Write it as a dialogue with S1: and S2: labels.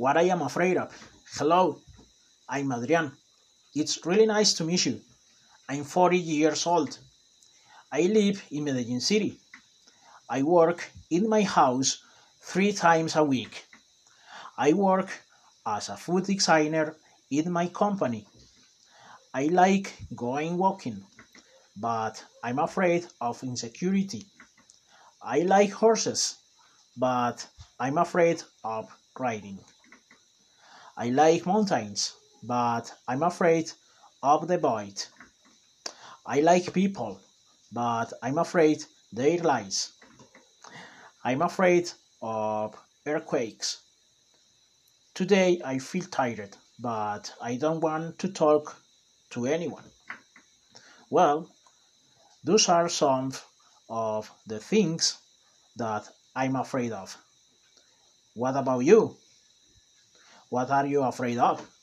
S1: what I am afraid of. Hello, I'm Adrian. It's really nice to meet you. I'm 40 years old. I live in Medellin City. I work in my house three times a week. I work as a food designer in my company. I like going walking, but I'm afraid of insecurity. I like horses, but I'm afraid of riding. I like mountains, but I'm afraid of the void. I like people, but I'm afraid their lies. I'm afraid of earthquakes. Today I feel tired, but I don't want to talk to anyone. Well, those are some of the things that I'm afraid of. What about you? What are you afraid of?